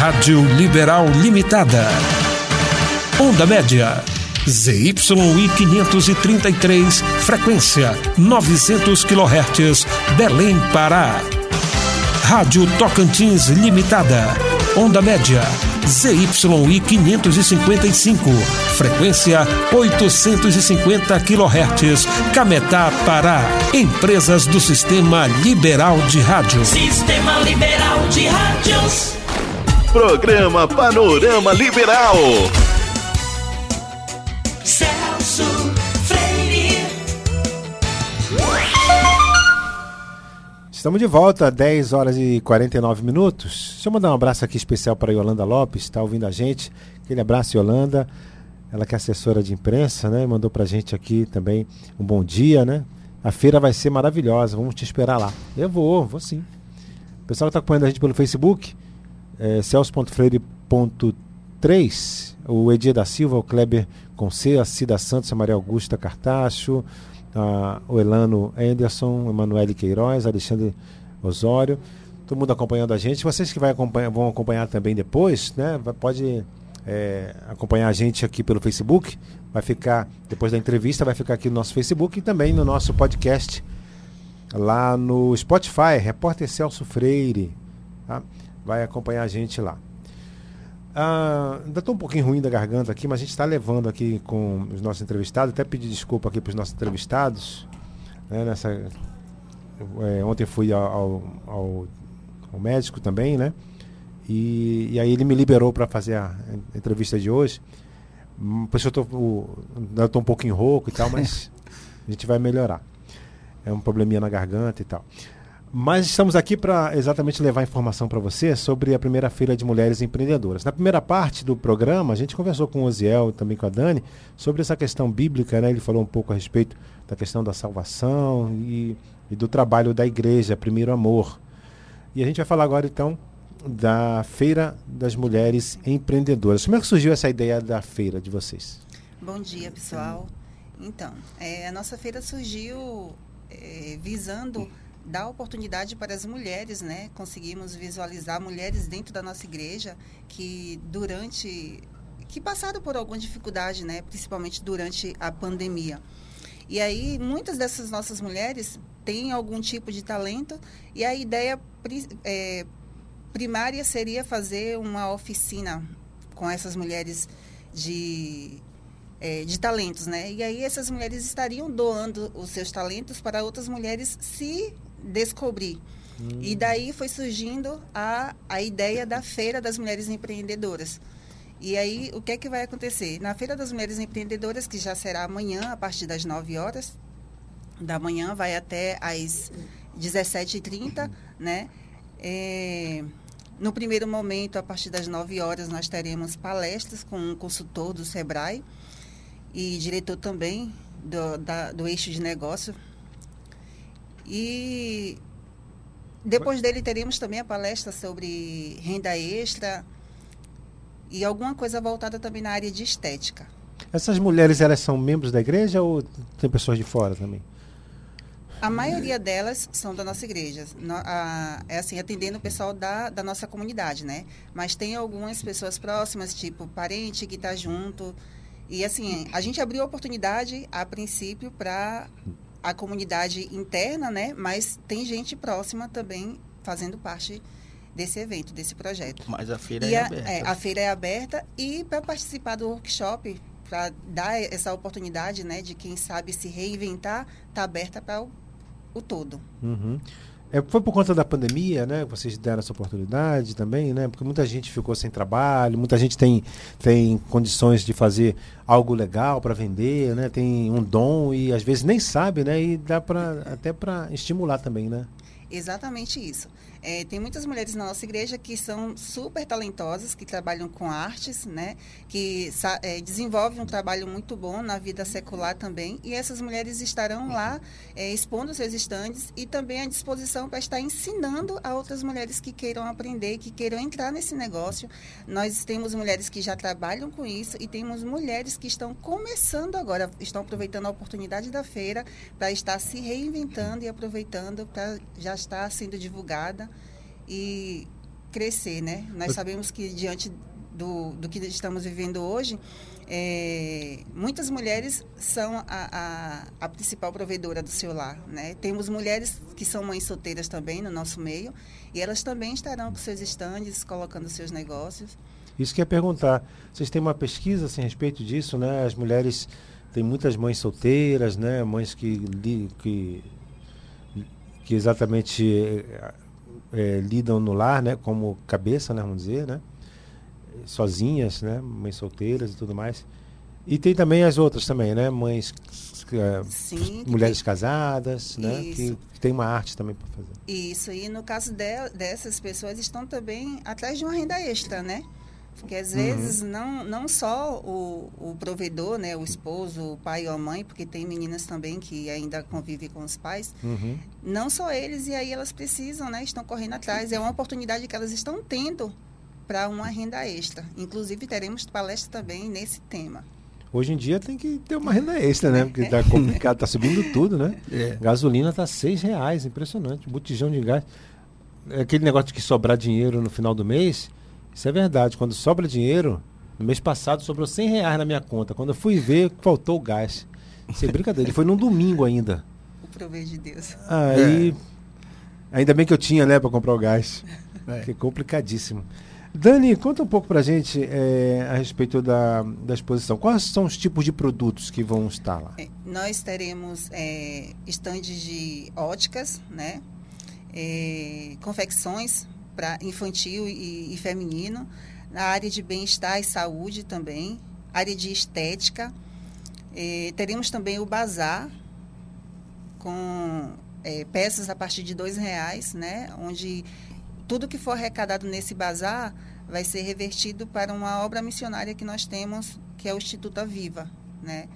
Rádio Liberal Limitada. Onda média. ZYI 533, frequência 900 kHz, Belém, Pará. Rádio Tocantins Limitada. Onda média. ZYI 555, frequência 850 kHz, Cametá, Pará. Empresas do Sistema Liberal de Rádio. Sistema Liberal de Rádios. Programa Panorama Liberal. Celso Freire. Estamos de volta, 10 horas e 49 minutos. Deixa eu mandar um abraço aqui especial para a Yolanda Lopes, está ouvindo a gente. Aquele abraço, Yolanda. Ela que é assessora de imprensa, né? Mandou pra gente aqui também um bom dia, né? A feira vai ser maravilhosa, vamos te esperar lá. Eu vou, vou sim. O pessoal que está acompanhando a gente pelo Facebook, é, celso.freire.3, o Edir da Silva, o Kleber Conce, a Cida Santos, a Maria Augusta Cartacho, a, o Elano Anderson, Emanuele Queiroz, Alexandre Osório, todo mundo acompanhando a gente. Vocês que vai acompanhar, vão acompanhar também depois, né? Pode é, acompanhar a gente aqui pelo Facebook. Vai ficar, depois da entrevista, vai ficar aqui no nosso Facebook e também no nosso podcast lá no Spotify, Repórter Celso Freire. tá? Vai acompanhar a gente lá. Ah, ainda estou um pouquinho ruim da garganta aqui, mas a gente está levando aqui com os nossos entrevistados. Até pedir desculpa aqui para os nossos entrevistados. né, nessa, é, ontem fui ao, ao, ao- médico também, né? E, e aí ele me liberou para fazer a entrevista de hoje. Hum, Por isso eu estou um pouquinho rouco e tal, mas a gente vai melhorar. É um probleminha na garganta e tal. Mas estamos aqui para exatamente levar informação para você sobre a primeira feira de mulheres empreendedoras. Na primeira parte do programa, a gente conversou com o Oziel e também com a Dani sobre essa questão bíblica, né? Ele falou um pouco a respeito da questão da salvação e, e do trabalho da igreja, Primeiro Amor. E a gente vai falar agora então da Feira das Mulheres Empreendedoras. Como é que surgiu essa ideia da feira de vocês? Bom dia, pessoal. Então, é, a nossa feira surgiu é, visando dar oportunidade para as mulheres, né? Conseguimos visualizar mulheres dentro da nossa igreja que durante que passaram por alguma dificuldade, né? Principalmente durante a pandemia. E aí, muitas dessas nossas mulheres têm algum tipo de talento e a ideia é, primária seria fazer uma oficina com essas mulheres de, é, de talentos, né? E aí essas mulheres estariam doando os seus talentos para outras mulheres se descobrir. E daí foi surgindo a, a ideia da Feira das Mulheres Empreendedoras. E aí, o que é que vai acontecer? Na Feira das Mulheres Empreendedoras, que já será amanhã, a partir das 9 horas da manhã, vai até às 17h30, né? É, no primeiro momento, a partir das 9 horas, nós teremos palestras com um consultor do SEBRAE e diretor também do, da- do eixo de negócio. E depois dele teremos também a palestra sobre renda extra e alguma coisa voltada também na área de estética. Essas mulheres, elas são membros da igreja ou tem pessoas de fora também? A maioria delas são da nossa igreja. No- a- é assim, atendendo o pessoal da, da nossa comunidade, né? Mas tem algumas pessoas próximas, tipo parente que está junto. E assim, a gente abriu a oportunidade, a princípio, para a comunidade interna, né? Mas tem gente próxima também fazendo parte desse evento, desse projeto. Mas a feira E é a, aberta. é, a feira é aberta e para participar do workshop, para dar essa oportunidade, né, de quem sabe se reinventar, está aberta para o, o todo. Uhum. É, foi por conta da pandemia, né? que Vocês deram essa oportunidade também, né? Porque muita gente ficou sem trabalho, muita gente tem, tem condições de fazer algo legal para vender, né? Tem um dom e às vezes nem sabe, né? E dá para até para estimular também, né? Exatamente isso. É, tem muitas mulheres na nossa igreja que são super talentosas, que trabalham com artes, né? Que é, desenvolvem um trabalho muito bom na vida secular também. E essas mulheres estarão lá é, expondo seus estandes e também à disposição para estar ensinando a outras mulheres que queiram aprender, que queiram entrar nesse negócio. Nós temos mulheres que já trabalham com isso e temos mulheres que estão começando agora, estão aproveitando a oportunidade da feira para estar se reinventando e aproveitando para já estar sendo divulgada e crescer, né? Nós sabemos que diante do, do que estamos vivendo hoje, é, muitas mulheres são a, a, a, principal provedora do seu lar. Né? Temos mulheres que são mães solteiras também no nosso meio e elas também estarão com seus estandes, colocando seus negócios. Isso que ia perguntar. Vocês têm uma pesquisa assim, a respeito disso, né? As mulheres têm muitas mães solteiras, né? Mães que, que, que exatamente é, lidam no lar, né? Como cabeça, né? Vamos dizer, né? sozinhas, né? Mães solteiras e tudo mais. E tem também as outras também, né? Mães, é, Sim, mulheres tem... casadas, né? Que, que, tem uma arte também para fazer. Isso, e no caso de, dessas pessoas estão também atrás de uma renda extra, né? Porque às vezes uhum. não, não só o, o provedor, né, o esposo, o pai ou a mãe, porque tem meninas também que ainda convivem com os pais, uhum. não só eles, e aí elas precisam, né, estão correndo atrás. É uma oportunidade que elas estão tendo para uma renda extra. Inclusive, teremos palestra também nesse tema. Hoje em dia tem que ter uma renda extra, né? Porque está complicado, está subindo tudo, né? É. Gasolina está seis reais, impressionante. Botijão de gás. Aquele negócio de que sobrar dinheiro no final do mês, isso é verdade. Quando sobra dinheiro, no mês passado sobrou 100 reais na minha conta. Quando eu fui ver, faltou o gás. Isso é brincadeira. Ele foi num domingo ainda. O proveito de Deus. Aí, é. ainda bem que eu tinha, né, para comprar o gás. É. Que é complicadíssimo. Dani, conta um pouco para a gente é, a respeito da, da exposição. Quais são os tipos de produtos que vão estar lá? É, nós teremos é, estandes de óticas, né? É, confecções para infantil e, e, feminino, na área de bem-estar e saúde também, área de estética. É, teremos também o bazar com é, peças a partir de dois reais, né? Onde tudo que for arrecadado nesse bazar vai ser revertido para uma obra missionária que nós temos, que é o Instituto Aviva, né?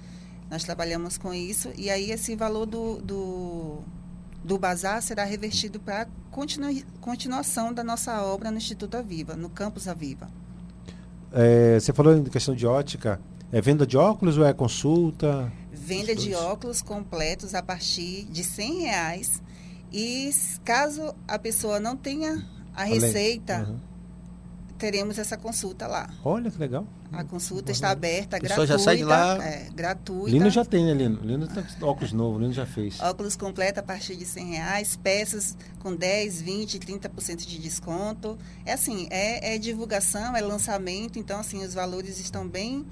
Nós trabalhamos com isso e aí esse valor do, do, do bazar será revertido para a continu, continuação da nossa obra no Instituto Aviva, no Campus Aviva. É, você falou em questão de ótica, é venda de óculos ou é consulta? Venda de óculos completos a partir de 100 reais e caso a pessoa não tenha a receita, uhum. teremos essa consulta lá. Olha que legal. A consulta está aberta, gratuita. já sai de lá. É, gratuita. Lino já tem, né, Lino? Lino tem óculos novos, Lino já fez. Óculos completo a partir de 100 reais, peças com 10, 20, 30% de desconto. É assim, é, é, divulgação, é lançamento, então assim, os valores estão bem...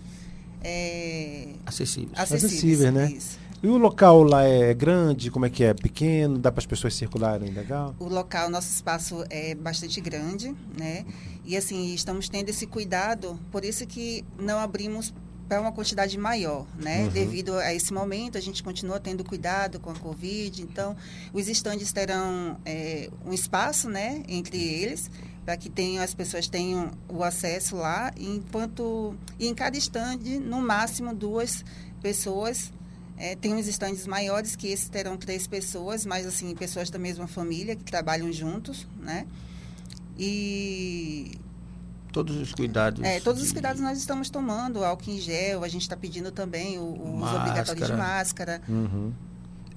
É, acessíveis. Acessíveis, Acessível, né? Isso. E o local lá é grande? Como é que é? Pequeno? Dá para as pessoas circularem legal? O local, nosso espaço é bastante grande, né? E assim, estamos tendo esse cuidado, por isso que não abrimos para uma quantidade maior, né? Uhum. Devido a esse momento, a gente continua tendo cuidado com a Covid, então os estandes terão é, um espaço, né, entre eles, para que tenham, as pessoas tenham o acesso lá, enquanto e em cada estande, no máximo duas pessoas é, tem uns estandes maiores que esses terão três pessoas, mas assim, pessoas da mesma família que trabalham juntos, né? E todos os cuidados. É, todos de... os cuidados nós estamos tomando, álcool em gel, a gente está pedindo também o, o uso obrigatório de máscara. Uhum.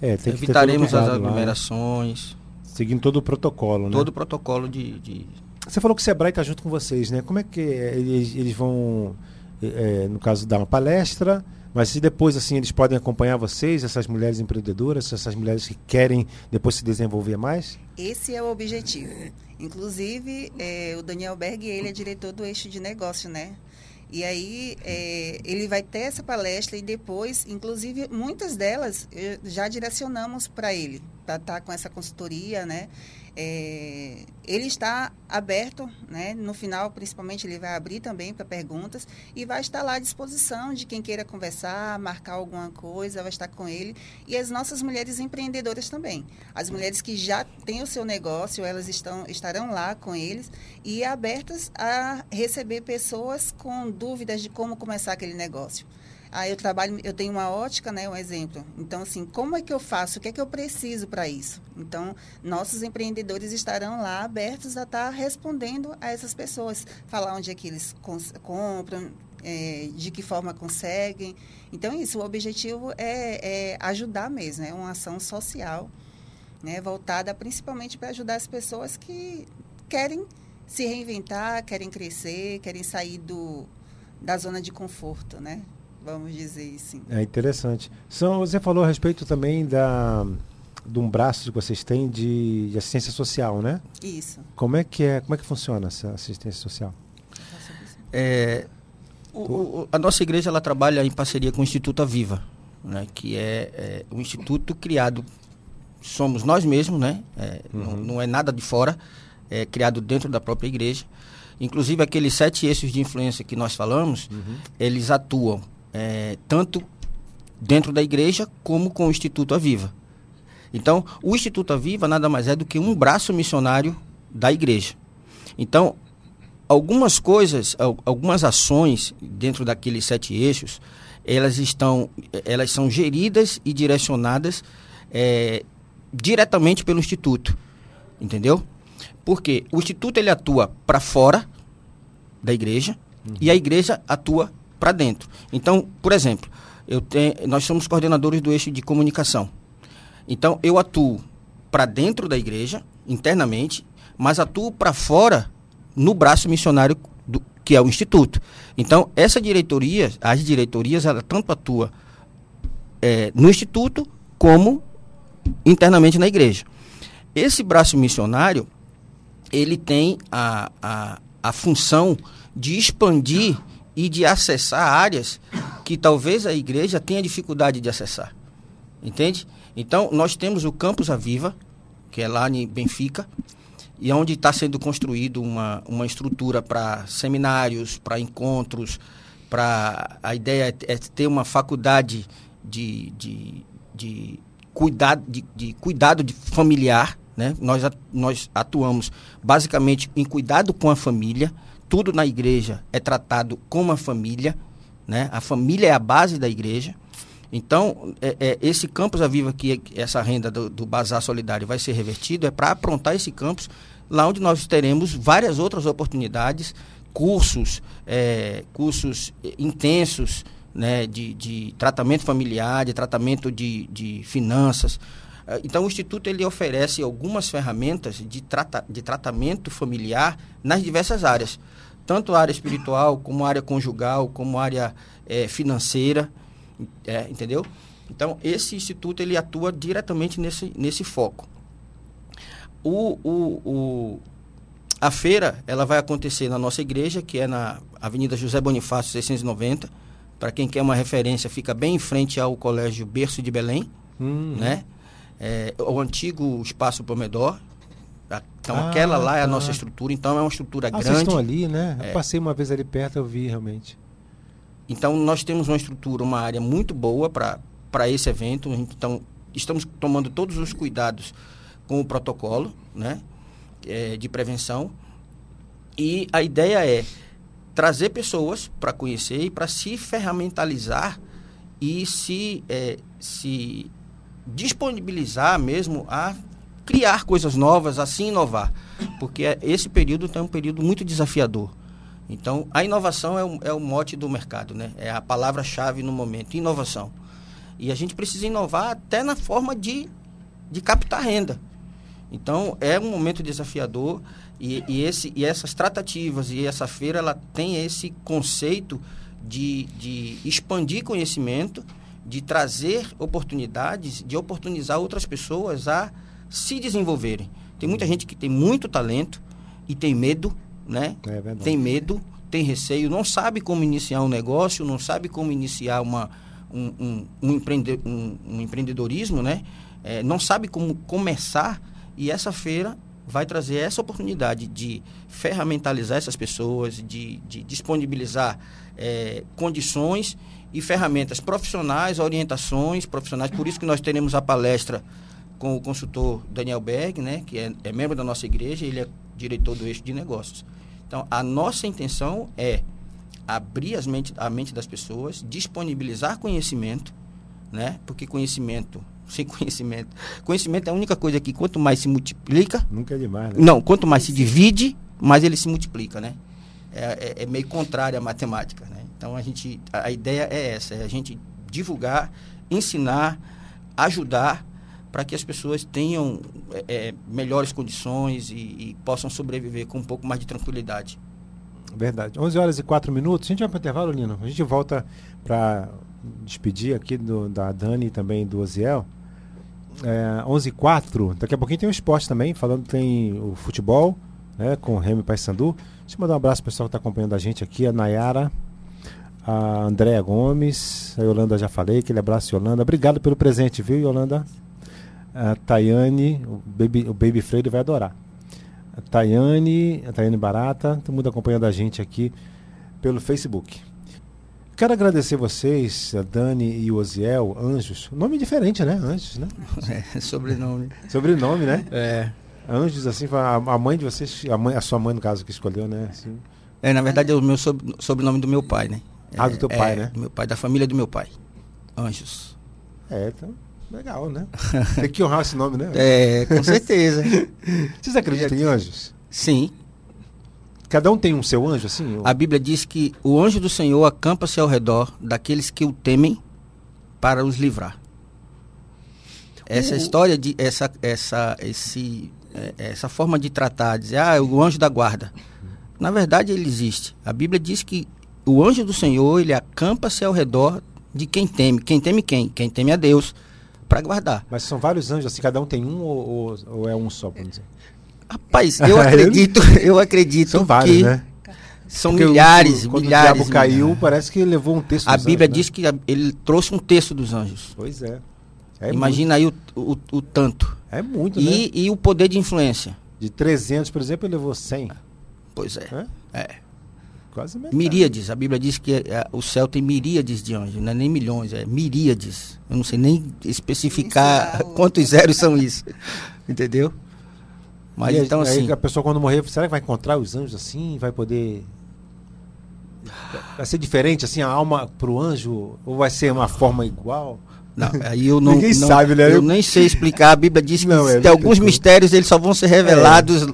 É, tem Evitaremos as aglomerações. Lá, seguindo todo o protocolo, né? Todo o protocolo de, de... Você falou que o Sebrae está junto com vocês, né? Como é que eles, eles vão, é, no caso, dar uma palestra mas se depois assim eles podem acompanhar vocês, essas mulheres empreendedoras, essas mulheres que querem depois se desenvolver mais? Esse é o objetivo. Inclusive, é, o Daniel Berg, ele é diretor do eixo de negócio, né? E aí é, ele vai ter essa palestra e depois, inclusive, muitas delas já direcionamos para ele, para estar tá com essa consultoria, né? É, ele está aberto, né? no final, principalmente, ele vai abrir também para perguntas e vai estar lá à disposição de quem queira conversar, marcar alguma coisa, vai estar com ele. E as nossas mulheres empreendedoras também. As mulheres que já têm o seu negócio, elas estão, estarão lá com eles e abertas a receber pessoas com dúvidas de como começar aquele negócio. Aí eu trabalho, eu tenho uma ótica, né, um exemplo. Então, assim, como é que eu faço? O que é que eu preciso para isso? Então, nossos empreendedores estarão lá abertos a estar tá respondendo a essas pessoas, falar onde é que eles compram, é, de que forma conseguem. Então, isso, o objetivo é, é ajudar mesmo, é uma ação social, né, voltada principalmente para ajudar as pessoas que querem se reinventar, querem crescer, querem sair do, da zona de conforto, né? Vamos dizer assim. É interessante. São, você falou a respeito também da de um braço que vocês têm de, de assistência social, né? Isso. Como é que é? Como é que funciona essa assistência social? É, o- o- a nossa igreja ela trabalha em parceria com o Instituto Aviva, né, que é, é um instituto criado, somos nós mesmos, né, é, não, não é nada de fora, é criado dentro da própria igreja. Inclusive aqueles sete eixos de influência que nós falamos, eles atuam é, tanto dentro da igreja como com o Instituto Aviva. Então, o Instituto Aviva nada mais é do que um braço missionário da igreja. Então, algumas coisas, al- algumas ações dentro daqueles sete eixos, elas estão, elas são geridas e direcionadas eh, diretamente pelo instituto, entendeu? Porque o instituto ele atua para fora da igreja e a igreja atua para dentro. Então, por exemplo, eu tenho, nós somos coordenadores do eixo de comunicação. Então, eu atuo para dentro da igreja, internamente, mas atuo para fora no braço missionário do, que é o instituto. Então, essa diretoria, as diretorias, ela tanto atua eh, no instituto como internamente na igreja. Esse braço missionário, ele tem a, a, a função de expandir e de acessar áreas que talvez a igreja tenha dificuldade de acessar. Entende? Então, nós temos o Campus Aviva, que é lá em Benfica, e onde está sendo construído uma, uma estrutura para seminários, para encontros, para a ideia é, é ter uma faculdade de, de, de, cuidado, de, de cuidado de familiar. Né? Nós, nós atuamos basicamente em cuidado com a família. Tudo na igreja é tratado como a família. Né? A família é a base da igreja. Então, é, é, esse campus Aviva, que que essa renda do, do Bazar Solidário vai ser revertido, é para aprontar esse campus, lá onde nós teremos várias outras oportunidades, cursos, é, cursos intensos né, de, de tratamento familiar, de tratamento de, de finanças. Eh, Então, o Instituto ele oferece algumas ferramentas de, trata, de tratamento familiar nas diversas áreas, tanto a área espiritual, como a área conjugal, como a área eh, financeira. É, entendeu? Então, esse instituto ele atua diretamente nesse, nesse foco. O, o, o- a feira ela vai acontecer na nossa igreja, que é na Avenida José Bonifácio 690. Para quem quer uma referência, fica bem em frente ao Colégio Berço de Belém, Hum, né? É, o antigo Espaço Pomedor. A- Então, Ah, aquela lá é a nossa estrutura. Então, é uma estrutura Ah, vocês grande. estão ali, né? É. Eu passei uma vez ali perto, eu vi realmente. Então, nós temos uma estrutura, uma área muito boa para esse evento. Então, estamos tomando todos os cuidados com o protocolo né, eh, de prevenção. E a ideia é trazer pessoas para conhecer e para se ferramentalizar e se, eh, se disponibilizar mesmo a criar coisas novas, a se inovar. Porque eh, esse período é um período muito desafiador. Então, a inovação é o, é o mote do mercado, né? É a palavra-chave no momento, inovação. E a gente precisa inovar até na forma de, de captar renda. Então, é um momento desafiador e, e, esse, e essas tratativas e essa feira, ela tem esse conceito de, de expandir conhecimento, de trazer oportunidades, de oportunizar outras pessoas a se desenvolverem. Tem muita gente que tem muito talento e tem medo, né? É verdade. tem medo, tem receio, não sabe como iniciar um negócio, não sabe como iniciar uma, um, um, um, empreende, um, um empreendedorismo, né? É, não sabe como começar e essa feira vai trazer essa oportunidade de ferramentalizar essas pessoas, de, de disponibilizar é, condições e ferramentas profissionais, orientações profissionais. Por isso que nós teremos a palestra com o consultor Daniel Berg, né, que é, é membro da nossa igreja, ele é diretor do eixo de negócios. Então, a nossa intenção é abrir as mente, a mente das pessoas, disponibilizar conhecimento, né? Porque conhecimento, sem conhecimento, conhecimento é a única coisa que quanto mais se multiplica, Nunca é demais, né? não, quanto mais se divide, mais ele se multiplica, né? É, é- é meio contrário à matemática, né? Então a gente, a, ideia é essa, é a gente divulgar, ensinar, ajudar para que as pessoas tenham é, é, melhores condições e, e possam sobreviver com um pouco mais de tranquilidade. Verdade. 11 horas e 4 minutos. A gente vai para o intervalo, Lino. A gente volta para despedir aqui do, da Dani e também do Oziel. É, 11 e 4. Daqui a pouquinho tem o esporte também. Falando tem o futebol né, com o Remy Paysandu. Deixa eu mandar um abraço para o pessoal que está acompanhando a gente aqui. A Nayara, a Andréa Gomes, a Yolanda já falei. Aquele abraço, Yolanda. Obrigado pelo presente, viu, Yolanda? A Tayane, o Baby, o Baby Freire vai adorar. A Tayane, a Tayane Barata, todo mundo acompanhando a gente aqui pelo Facebook. Quero agradecer vocês, a Dani e o Oziel, Anjos. Nome diferente, né? Anjos, né? É, sobrenome. Sobrenome, né? É. Anjos, assim, a, mãe de vocês, a, mãe, a sua mãe, no caso, que escolheu, né? Assim. É, na verdade é o meu sob- sobrenome do meu pai, né? Ah, É, do teu pai, é, né? Do meu pai, da família do meu pai. Anjos. É, então, legal, né? Tem que honrar esse nome, né? É, com certeza. Vocês acreditam em anjos? Sim. Cada um tem um seu anjo, assim? A Bíblia diz que o anjo do Senhor acampa-se ao redor daqueles que o temem para os livrar. Essa O- história de essa essa esse é, essa forma de tratar, dizer ah, o anjo da guarda. Na verdade ele existe. A Bíblia diz que o anjo do Senhor, ele acampa-se ao redor de quem teme. Quem teme quem? Quem teme a Deus para guardar. Mas são vários anjos, assim, cada um tem um ou, ou- é um só, vamos dizer? Rapaz, eu acredito, eu acredito São vários, que né? são Porque o- milhares, quando milhares. o diabo caiu, milhares. parece que levou um texto A dos Bíblia anjos, né? diz que a- ele trouxe um terço dos anjos. Pois é. É Imagina aí o, o, o tanto. Muito, é muito, né? E, e o poder de influência. De 300, por exemplo, ele levou 100. Pois é. Né? é. Quase metade. Miríades. A Bíblia diz que é, o céu tem miríades de anjos. Não é nem milhões, é miríades. Eu não sei nem especificar é o- quantos zeros são isso. Entendeu? Mas E aí- então aí assim. a pessoa quando morrer, será que vai encontrar os anjos assim? Vai poder. Vai ser diferente assim a alma pro anjo? Ou vai ser uma forma igual? Não, aí eu não, Ninguém não- sabe, né? Eu Eu- nem sei explicar. A Bíblia diz que Não, é, tem alguns mistérios eles só vão ser revelados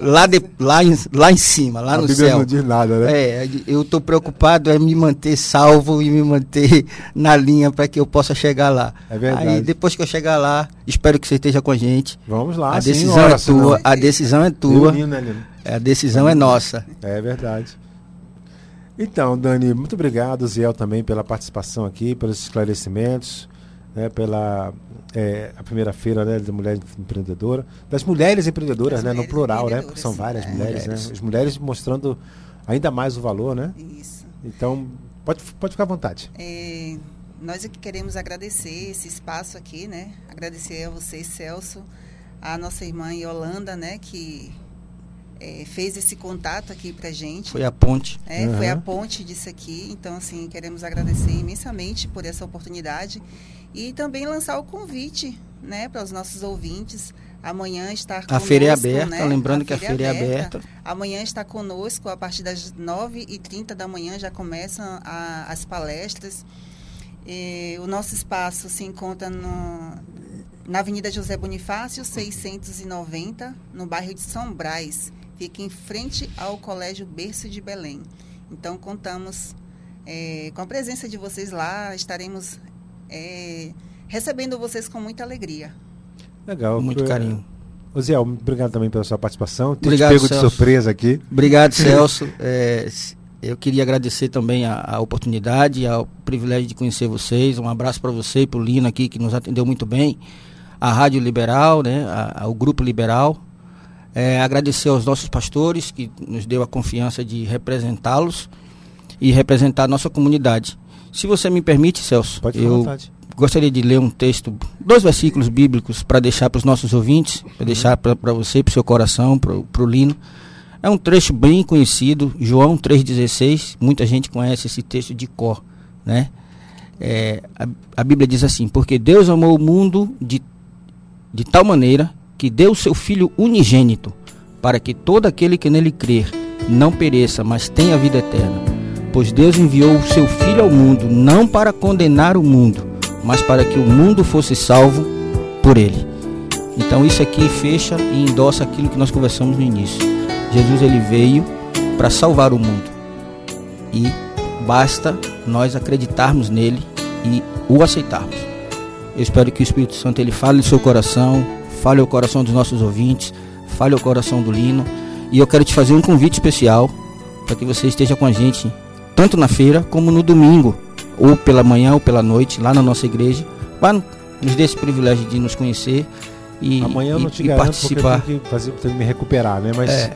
lá, de, lá, em, lá em cima, lá a no Bíblia céu. não diz nada, né? É, eu estou preocupado é me manter salvo e me manter na linha para que eu possa chegar lá. É verdade. Aí depois que eu chegar lá, espero que você esteja com a gente. Vamos lá. a decisão é senão- tua, a decisão é tua, Lino, né, Lino? a decisão é nossa. É verdade. Então, Dani, muito obrigado, Ziel, também pela participação aqui, pelos esclarecimentos, né, pela é, a primeira feira né, da mulher empreendedora, das mulheres empreendedoras, Das né, no mulheres plural, né, porque são várias É. mulheres, Mulheres. né, as mulheres mostrando ainda mais o valor, né? Isso. Então, pode, pode ficar à vontade. É, nós aqui queremos agradecer esse espaço aqui, né? Agradecer a vocês, Celso, a nossa irmã Yolanda, né? Que é, fez esse contato aqui pra gente. Foi a ponte. É, Foi a ponte disso aqui. Então, assim, queremos agradecer imensamente por essa oportunidade e também lançar o convite, né, para os nossos ouvintes. Amanhã estar A feira é conosco, aberta, né? lembrando que a feira é aberta. Amanhã está conosco, a partir das 9h30 da manhã já começam a- as palestras. Eh, o nosso espaço se encontra no- na Avenida José Bonifácio, 690, no bairro de São Brás. Fica em frente ao Colégio Berço de Belém. Então, contamos eh, com a presença de vocês lá. Estaremos eh, recebendo vocês com muita alegria. Legal. Muito Eh, carinho. Ô, Ziel, obrigado também pela sua participação. Te Obrigado, pego de Celso. surpresa aqui. Obrigado, Celso. É, eu queria agradecer também a, a oportunidade, ao privilégio de conhecer vocês. Um abraço para você e para o Lino aqui, que nos atendeu muito bem. A Rádio Liberal, né, a- ao Grupo Liberal. É, agradecer aos nossos pastores, que nos deu a confiança de representá-los e representar a nossa comunidade. Se você me permite, Celso, Pode eu vontade. gostaria de ler um texto, dois versículos bíblicos para deixar para os nossos ouvintes, para deixar para você, para o seu coração, para o Lino. É um trecho bem conhecido, João 3,16. Muita gente conhece esse texto de cor, né? É, a, a Bíblia diz assim: Porque Deus amou o mundo de, de tal maneira que deu o seu Filho unigênito, para que todo aquele que nele crer não pereça, mas tenha vida eterna. Pois Deus enviou o seu Filho ao mundo, não para condenar o mundo, mas para que o mundo fosse salvo por ele. Então isso aqui fecha e endossa aquilo que nós conversamos no início. Jesus ele veio para salvar o mundo. E basta nós acreditarmos nele e o aceitarmos. Eu espero que o Espírito Santo ele fale no seu coração, fale ao coração dos nossos ouvintes, fale ao coração do Lino. E eu quero te fazer um convite especial para que você esteja com a gente, tanto na feira como no domingo, ou pela manhã ou pela noite, lá na nossa igreja. Para nos dê esse privilégio de nos conhecer e, Amanhã eu e- não te e garanto participar. porque eu tenho que, fazer, tenho que me recuperar, né? Mas É.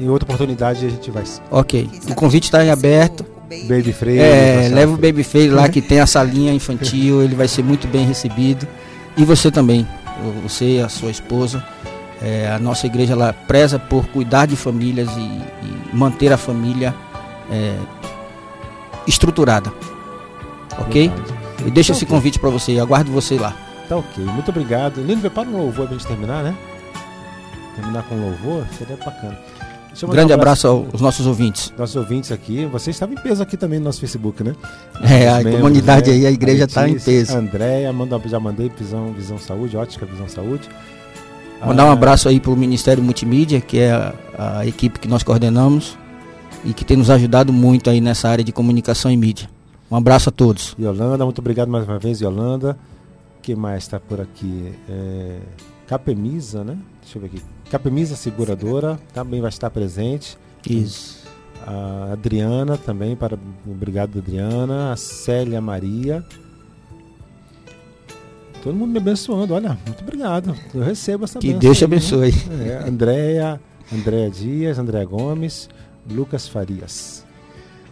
em outra oportunidade a gente vai. Ok, o convite está em aberto. Baby. Freire. É, Marcelo leva o Freire. Baby Face lá que tem a salinha infantil, ele vai ser muito bem recebido. E você também, você e a sua esposa. É, a nossa igreja ela preza por cuidar de famílias e, e manter a família é, estruturada. Ok? Verdade. E deixa esse Ok. convite para você, aguardo você lá. Tá ok, muito obrigado. Lindo, prepara um louvor pra gente terminar, né? Terminar com louvor, seria bacana. Grande um abraço aos nossos ouvintes. Nossos ouvintes aqui, você estava em peso aqui também no nosso Facebook, né? É, a Os membros, comunidade aí, a igreja tá em peso. Andréia, manda, já mandei Visão, Visão Saúde, Ótica Visão Saúde. Mandar um Ah, abraço aí para o Ministério Multimídia, que é a, a equipe que nós coordenamos e que tem nos ajudado muito aí nessa área de comunicação e mídia. Um abraço a todos. Yolanda, muito obrigado mais uma vez, Yolanda. que mais está por aqui? É, Capemisa, né? Deixa eu ver aqui. Capemisa Seguradora também vai estar presente. Isso. A Adriana também, para, obrigado Adriana. A Célia Maria. Todo mundo me abençoando, olha, muito obrigado. Eu recebo essa Que bênção Deus te né? abençoe. É, Andréia, Andréia Dias, André Gomes, Lucas Farias.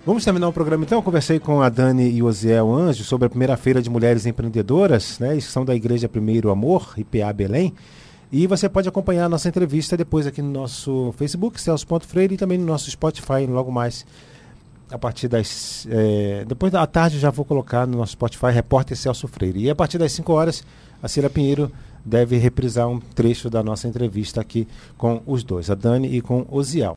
Vamos terminar o programa então. Eu conversei com a Dani e o Osiel Anjo sobre a primeira feira de mulheres empreendedoras, né? Eles são da Igreja Primeiro Amor, IPA Belém. E você pode acompanhar a nossa entrevista depois aqui no nosso Facebook, Celso.freire, e também no nosso Spotify, logo mais. A partir das. eh, depois da tarde já vou colocar no nosso Spotify Repórter Celso Freire. E a partir das 5 horas, a Cira Pinheiro deve reprisar um trecho da nossa entrevista aqui com os dois, a Dani e com o Osiel.